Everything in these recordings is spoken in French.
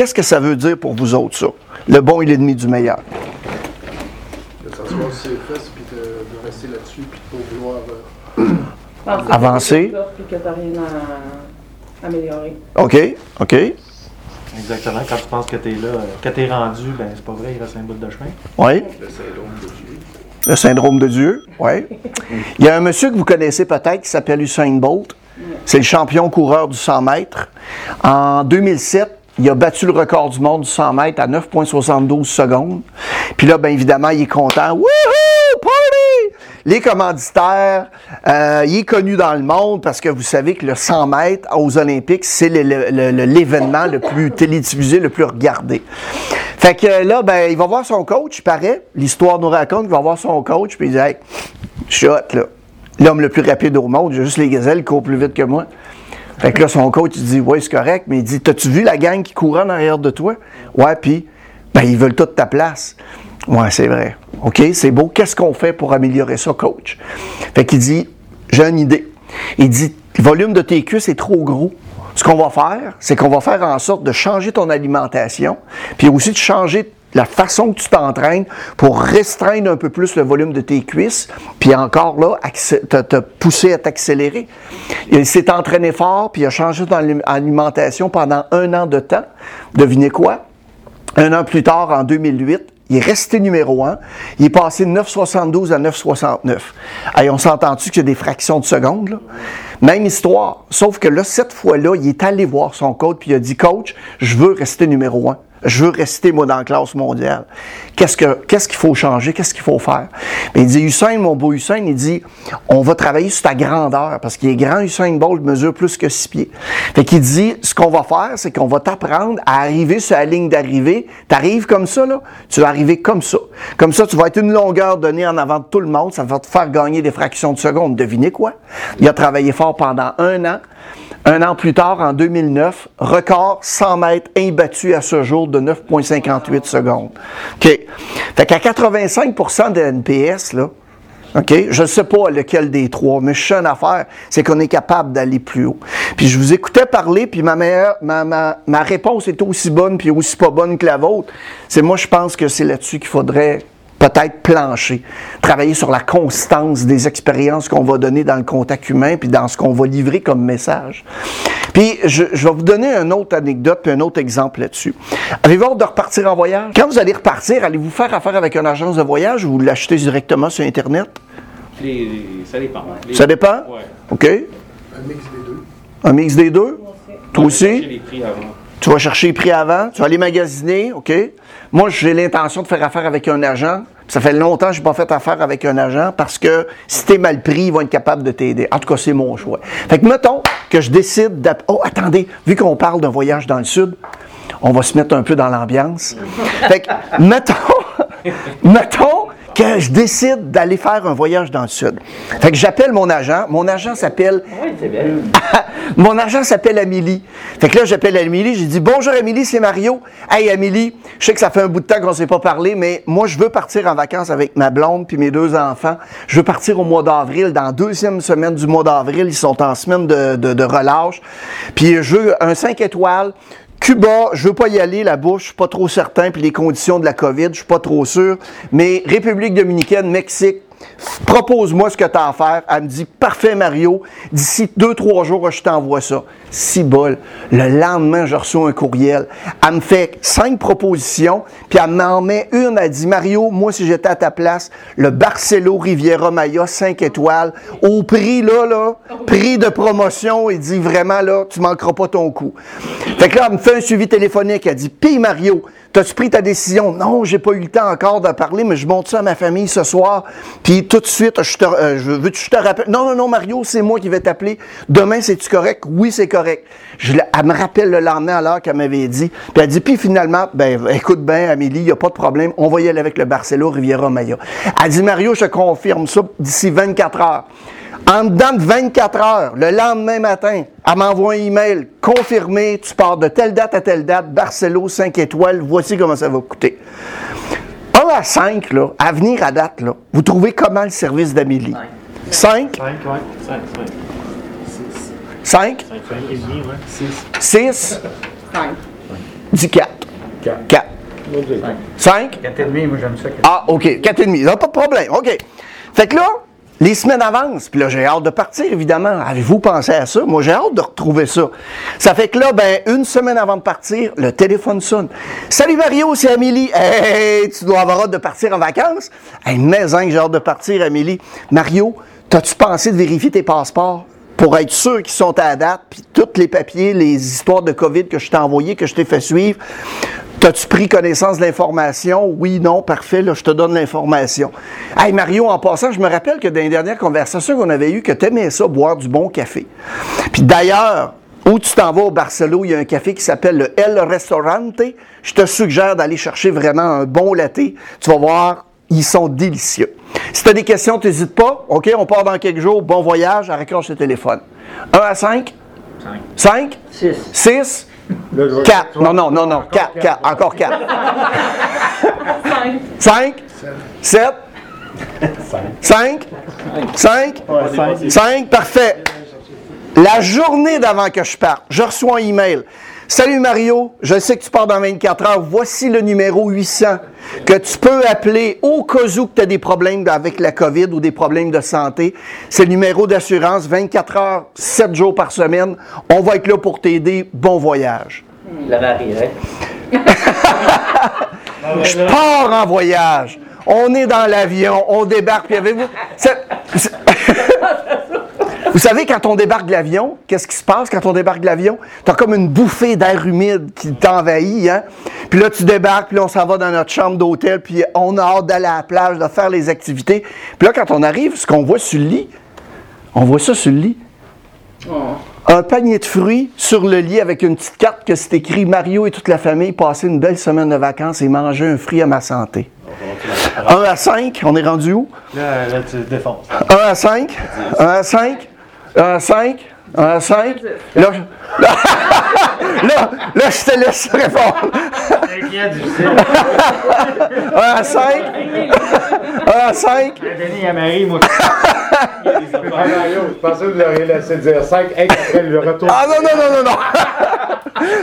qu'est-ce que ça veut dire pour vous autres, ça? Le bon et l'ennemi du meilleur. De s'asseoir sur ses fesses, puis de, de rester là-dessus, puis de pas vouloir. euh, que Avancer. Puis que t'as rien à améliorer. OK, OK. Exactement. Quand tu penses que t'es là, que t'es rendu, ben c'est pas vrai, il reste un bout de chemin. Oui. le syndrome de Dieu. Le syndrome de Dieu, oui. Il y a un monsieur que vous connaissez peut-être qui s'appelle Usain Bolt. C'est le champion coureur du 100 mètres. En 2007, il a battu le record du monde du 100 mètres à 9,72 secondes. Puis là, bien évidemment, il est content. Wouhou! Party! Les commanditaires, euh, il est connu dans le monde parce que vous savez que le 100 mètres aux Olympiques, c'est l'événement le plus télédiffusé, le plus regardé. Fait que là, ben, il va voir son coach, il paraît. L'histoire nous raconte qu'il va voir son coach, puis il dit Hey, je là. L'homme le plus rapide au monde, j'ai juste les gazelles qui courent plus vite que moi. Fait que là, son coach, il dit Ouais, c'est correct, mais il dit T'as-tu vu la gang qui court en arrière de toi? Ouais, puis, ben, ils veulent toute ta place. Ouais, c'est vrai. OK, c'est beau. Qu'est-ce qu'on fait pour améliorer ça, coach? Fait qu'il dit J'ai une idée. Il dit Le volume de tes cuisses est trop gros. Ce qu'on va faire, c'est qu'on va faire en sorte de changer ton alimentation, puis aussi de changer la façon que tu t'entraînes pour restreindre un peu plus le volume de tes cuisses, puis encore là, te, pousser à t'accélérer. Il s'est entraîné fort, puis il a changé ton alim- alimentation pendant un an de temps. Devinez quoi? Un an plus tard, en 2008, il est resté numéro un. Il est passé de 9,72 à 9,69. Hey, on s'entend-tu qu'il y a des fractions de secondes? Là? Même histoire. Sauf que là, cette fois-là, il est allé voir son coach puis il a dit Coach, je veux rester numéro un. Je veux rester, moi, dans la classe mondiale. Qu'est-ce que qu'est-ce qu'il faut changer? Qu'est-ce qu'il faut faire? Ben, il dit Hussein, mon beau Hussein, il dit On va travailler sur ta grandeur parce qu'il est grand, Hussein Bolt mesure plus que six pieds. Fait qu'il dit Ce qu'on va faire, c'est qu'on va t'apprendre à arriver sur la ligne d'arrivée. Tu arrives comme ça, là, tu vas arriver comme ça. Comme ça, tu vas être une longueur donnée en avant de tout le monde. Ça va te faire gagner des fractions de seconde. Devinez quoi? Il a travaillé fort pendant un an. Un an plus tard, en 2009, record 100 mètres imbattu à ce jour de 9,58 secondes. OK. Fait qu'à 85% de NPS, là, OK, je ne sais pas lequel des trois, mais je sais une affaire, c'est qu'on est capable d'aller plus haut. Puis je vous écoutais parler, puis ma, meilleure, ma, ma, ma réponse est aussi bonne, puis aussi pas bonne que la vôtre. C'est moi, je pense que c'est là-dessus qu'il faudrait peut-être plancher, travailler sur la constance des expériences qu'on va donner dans le contact humain, puis dans ce qu'on va livrer comme message. Puis je, je vais vous donner une autre anecdote, puis un autre exemple là-dessus. Avez-vous hâte de repartir en voyage? Quand vous allez repartir, allez-vous faire affaire avec une agence de voyage ou vous l'achetez directement sur Internet? Les- ça dépend. Les- Ça dépend? Ouais. OK? Un mix des deux. Un mix des deux? Toi Chercher aussi? les prix avant. Tu vas chercher les prix avant, tu vas aller magasiner, OK? Moi, j'ai l'intention de faire affaire avec un agent. Ça fait longtemps que je n'ai pas fait affaire avec un agent parce que si tu es mal pris, ils vont être capables de t'aider. En tout cas, c'est mon choix. Fait que mettons que je décide d'app- Oh, attendez, vu qu'on parle d'un voyage dans le sud, on va se mettre un peu dans l'ambiance. Fait que, mettons, mettons que je décide d'aller faire un voyage dans le sud. Fait que j'appelle mon agent. Mon agent s'appelle Oui, c'est bien. mon agent s'appelle Amélie. Fait que là, j'appelle Amélie, j'ai dit Bonjour Amélie, c'est Mario. Hey Amélie, je sais que ça fait un bout de temps qu'on ne s'est pas parlé, mais moi, je veux partir en vacances avec ma blonde puis mes deux enfants. Je veux partir au mois d'avril, dans la deuxième semaine du mois d'avril. Ils sont en semaine de, de, de relâche. Puis je veux un 5 étoiles. Cuba, je veux pas y aller là-bas, je suis pas trop certain, puis les conditions de la COVID, je suis pas trop sûr. Mais République dominicaine, Mexique, propose-moi ce que tu as à faire. Elle me dit, parfait Mario, d'ici deux, trois jours, je t'envoie ça. Si bol. Le lendemain, je reçois un courriel. Elle me fait cinq propositions, puis elle m'en met une. Elle dit, Mario, moi, si j'étais à ta place, le Barcelo Riviera Maya, 5 étoiles, au prix, là, là, prix de promotion, il dit vraiment, là, tu manqueras pas ton coup. Fait que là, elle me fait un suivi téléphonique. Elle dit, Pis Mario, t'as-tu pris ta décision? Non, j'ai pas eu le temps encore de parler, mais je monte ça à ma famille ce soir. Puis tout de suite, je te, euh, veux je te rappelle? Non, non, non, Mario, c'est moi qui vais t'appeler. Demain, c'est-tu correct? Oui, c'est correct. Je, elle me rappelle le lendemain à l'heure qu'elle m'avait dit. Puis elle dit, puis finalement, ben, écoute bien, Amélie, il n'y a pas de problème. On va y aller avec le Barcelo Riviera Maya. Elle dit, Mario, je confirme ça d'ici 24 heures. En dedans de 24 heures, le lendemain matin, elle m'envoie un email confirmé, tu pars de telle date à telle date, Barcelo 5 étoiles, voici comment ça va coûter. 1 à 5, là, à venir à date, là, vous trouvez comment le service d'Amélie? 5? 5, ouais. 5, 5. 5? 5, 5 et demi, ouais. 6. 6? Cinq. Dis 4. 4. 4. Moi, j'ai- 5? 4,5, moi j'aime ça. Ah, OK. 4,5. Non, pas de problème. OK. Fait que là, les semaines avancent. Puis là, j'ai hâte de partir, évidemment. Avez-vous pensé à ça? Moi, j'ai hâte de retrouver ça. Ça fait que là, ben, une semaine avant de partir, le téléphone sonne. Salut Mario, c'est Amélie. Hey, tu dois avoir hâte de partir en vacances? Hey, mais hein, j'ai hâte de partir, Amélie. Mario, t'as-tu pensé de vérifier tes passeports? Pour être sûr qu'ils sont à la date, puis tous les papiers, les histoires de COVID que je t'ai envoyés, que je t'ai fait suivre, T'as-tu pris connaissance de l'information? Oui, non, parfait, là, je te donne l'information. Hey, Mario, en passant, je me rappelle que dans les dernières conversations qu'on avait eues, que t'aimais ça, boire du bon café. Puis d'ailleurs, où tu t'en vas au Barcelo, il y a un café qui s'appelle le El Restaurante. Je te suggère d'aller chercher vraiment un bon latte. Tu vas voir, ils sont délicieux. Si tu as des questions, n'hésite pas. OK, on part dans quelques jours. Bon voyage, raccroche le téléphone. 1 à 5? 5? 6. 6? Là, je vais- 4. Non, non, non, non. 4, 4. Encore 4. 5. 7. 5. 5. 5. Parfait. La journée d'avant que je parte, je reçois un email. Salut Mario, je sais que tu pars dans 24 heures. Voici le numéro 800 que tu peux appeler au cas où tu as des problèmes avec la COVID ou des problèmes de santé. C'est le numéro d'assurance 24 heures, 7 jours par semaine. On va être là pour t'aider. Bon voyage. La marierait. Je pars en voyage. On est dans l'avion, on débarque, puis avez-vous. Vous savez, quand on débarque de l'avion, qu'est-ce qui se passe quand on débarque de l'avion? T'as comme une bouffée d'air humide qui t'envahit, hein? Puis là, tu débarques, puis là, on s'en va dans notre chambre d'hôtel, puis on a hâte d'aller à la plage, de faire les activités. Puis là, quand on arrive, ce qu'on voit sur le lit, on voit ça sur le lit. Un panier de fruits sur le lit avec une petite carte que c'est écrit Mario et toute la famille passer une belle semaine de vacances et manger un fruit à ma santé. 1 à 5, on est rendu où? Là, là, tu défonces. 1 à 5, 1 à 5, 1 à 5, 1 à 5. Là, je- là, là, là, je te laisse répondre. 1 à 5, 1 à 5. Denis à Marie, moi. Ah, Mario, je pensais que vous l'auriez laissé dire 5 après le retour. Ah non, non, non, non, non.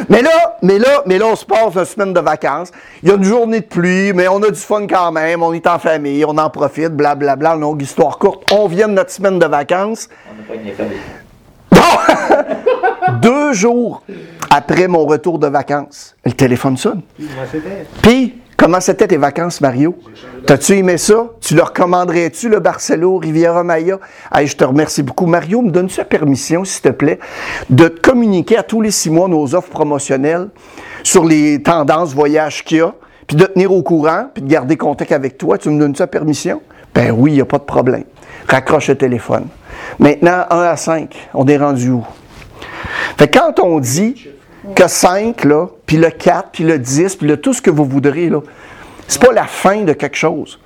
Mais là, mais là, mais là, on se passe une semaine de vacances. Il y a une journée de pluie, mais on a du fun quand même. On est en famille, on en profite, blablabla, longue histoire courte. On vient de notre semaine de vacances. On n'a pas une famille. Deux jours après mon retour de vacances, le téléphone sonne. Puis, comment c'était tes vacances, Mario? T'as-tu aimé ça? Tu le recommanderais-tu, le Barcelo, Riviera Maya? Hey, je te remercie beaucoup. Mario, me donne-tu la permission, s'il te plaît, de communiquer à tous les six mois nos offres promotionnelles sur les tendances voyage qu'il y a, puis de tenir au courant, puis de garder contact avec toi? Tu me donnes-tu permission? Ben oui, il n'y a pas de problème. Raccroche le téléphone. Maintenant, 1 à 5, on est rendu où? Fait quand on dit que 5, là, puis le 4, puis le 10, puis le tout ce que vous voudrez, là, c'est pas la fin de quelque chose.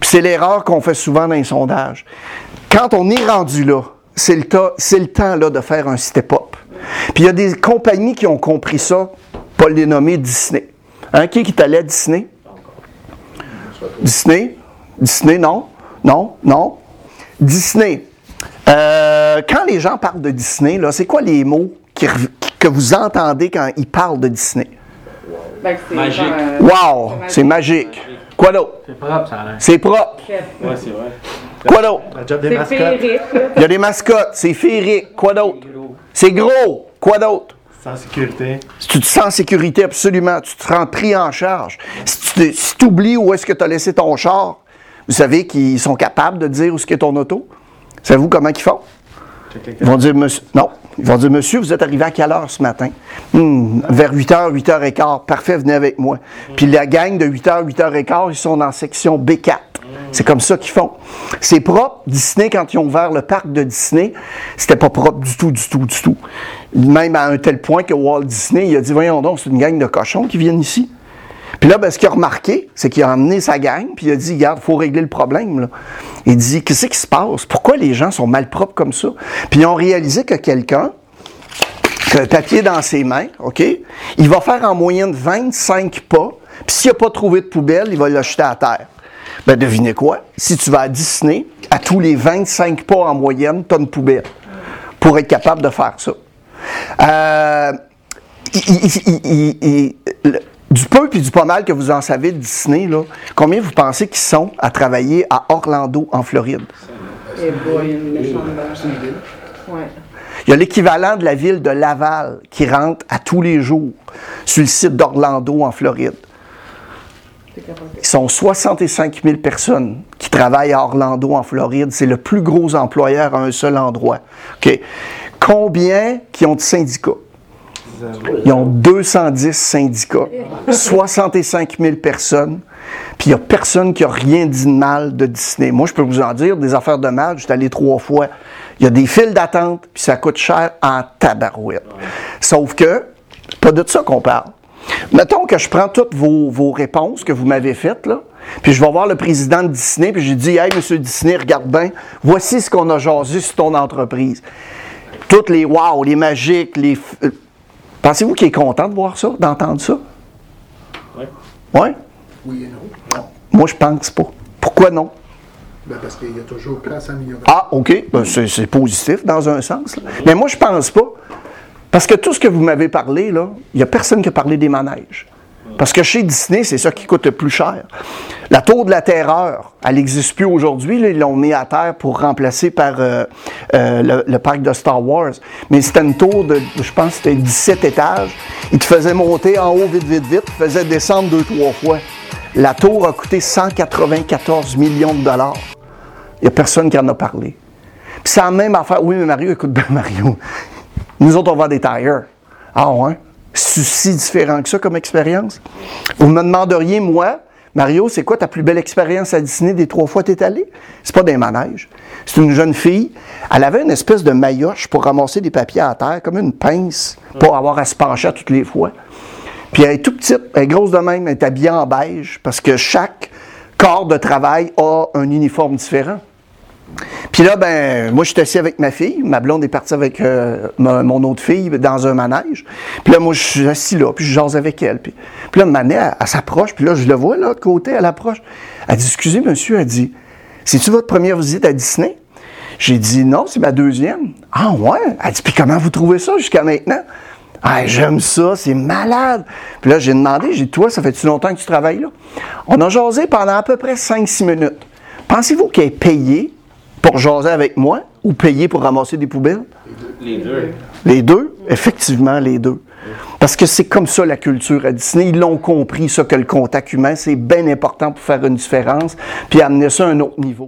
Puis c'est l'erreur qu'on fait souvent dans les sondages. Quand on est rendu là, c'est le, tas- c'est le temps là, de faire un step-up. Puis il y a des compagnies qui ont compris ça, pas les nommer Disney. Hein, qui est allé à Disney? Disney? Disney, non? Non? Non? Disney. Euh, quand les gens parlent de Disney, là, c'est quoi les mots? Qui que vous entendez quand ils parlent de Disney? Ben, c'est Magique. genre, euh, Wow! C'est magique. Quoi d'autre? C'est propre, ça a l'air. C'est propre. Ouais, c'est vrai. Quoi d'autre? Il y a des mascottes. C'est féerique. Quoi d'autre? C'est gros. Quoi d'autre? Sans sécurité. Si tu te sens en sécurité, absolument, tu te rends pris en charge. Si tu oublies où est-ce que tu as laissé ton char, vous savez qu'ils sont capables de dire où est-ce qu'est ton auto? Savez-vous comment ils font? Ils vont dire, monsieur, non. Ils vont dire, monsieur, vous êtes arrivé à quelle heure ce matin? Hmm, vers 8h, 8h15. Parfait, venez avec moi. Puis la gang de 8h, 8h15, ils sont dans la section B4. C'est comme ça qu'ils font. C'est propre. Disney, quand ils ont ouvert le parc de Disney, c'était pas propre du tout, du tout, du tout. Même à un tel point que Walt Disney, il a dit, voyons donc, c'est une gang de cochons qui viennent ici. Puis là, ben, ce qu'il a remarqué, c'est qu'il a emmené sa gang, puis il a dit, regarde, il faut régler le problème. Là. Il dit, qu'est-ce qui se passe? Pourquoi les gens sont mal propres comme ça? Puis ils ont réalisé que quelqu'un, qui a un papier dans ses mains, OK, il va faire en moyenne 25 pas, puis s'il n'a pas trouvé de poubelle, il va le jeter à terre. Ben, devinez quoi? Si tu vas à Disney, à tous les 25 pas en moyenne, tu as une poubelle pour être capable de faire ça. Euh, il- du peu puis du pas mal que vous en savez de Disney, là, combien vous pensez qu'ils sont à travailler à Orlando, en Floride? Boy, une. Ouais. Il y a l'équivalent de la ville de Laval qui rentre à tous les jours sur le site d'Orlando, en Floride. Ils sont 65 000 personnes qui travaillent à Orlando, en Floride. C'est le plus gros employeur à un seul endroit. Combien qui ont de syndicats? Ils ont 210 syndicats, 65 000 personnes, puis il n'y a personne qui a rien dit de mal de Disney. Moi, je peux vous en dire, des affaires de mal, je suis allé trois fois. Il y a des files d'attente, puis ça coûte cher en tabarouette. Sauf que, pas de ça qu'on parle. Mettons que je prends toutes vos, vos réponses que vous m'avez faites, là, puis je vais voir le président de Disney, puis j'ai dit Hey, monsieur Disney, regarde bien, voici ce qu'on a jasé sur ton entreprise. Toutes les wow, les magiques, les. Pensez-vous qu'il est content de voir ça, d'entendre ça? Ouais. Oui? Oui et non. Non. Moi, je pense pas. Pourquoi non? Ben, parce qu'il y a toujours place à améliorer. Ah, OK. Ben, c'est, c'est positif dans un sens. là. Mais moi, je pense pas. Parce que tout ce que vous m'avez parlé, là, il n'y a personne qui a parlé des manèges. Parce que chez Disney, c'est ça qui coûte le plus cher. La tour de la terreur, elle n'existe plus aujourd'hui. Ils l'ont mis à terre pour remplacer par euh, euh, le, parc de Star Wars. Mais c'était une tour de, je pense, c'était 17 étages. Ils te faisaient monter en haut vite, vite, vite. Ils te faisaient descendre deux, trois fois. La tour a coûté 194 millions de dollars. Il n'y a personne qui en a parlé. Puis c'est la même affaire. Oui, mais Mario, écoute bien, Mario. Nous autres, on vend des tires. Ah ouais? Si différent que ça comme expérience? Vous me demanderiez, moi, Mario, c'est quoi ta plus belle expérience à Disney des trois fois que tu es allé? C'est pas des manèges. C'est une jeune fille. Elle avait une espèce de maillotche pour ramasser des papiers à terre, comme une pince, pour avoir à se pencher toutes les fois. Puis elle est tout petite, elle est grosse de même, elle est habillée en beige, parce que chaque corps de travail a un uniforme différent. Puis là, ben, moi, je suis assis avec ma fille. Ma blonde est partie avec euh, mon autre fille dans un manège. Puis là, moi, je suis assis là, puis je jase avec elle. Puis, puis là, Manet, elle, elle s'approche, puis là, je le vois, là, de côté, elle approche. Elle dit, excusez, monsieur, elle dit, c'est-tu votre première visite à Disney? J'ai dit, non, c'est ma deuxième. Ah, ouais? Elle dit, puis comment vous trouvez ça jusqu'à maintenant? Ah, j'aime ça, c'est malade. Puis là, j'ai demandé, j'ai dit, toi, ça fait-tu longtemps que tu travailles là? On a jasé pendant à peu près 5-6 minutes. Pensez-vous qu'elle est payée pour jaser avec moi ou payée pour ramasser des poubelles? Les deux. Les deux? Effectivement, les deux. Parce que c'est comme ça la culture à Disney. Ils l'ont compris, ça, que le contact humain, c'est bien important pour faire une différence, puis amener ça à un autre niveau.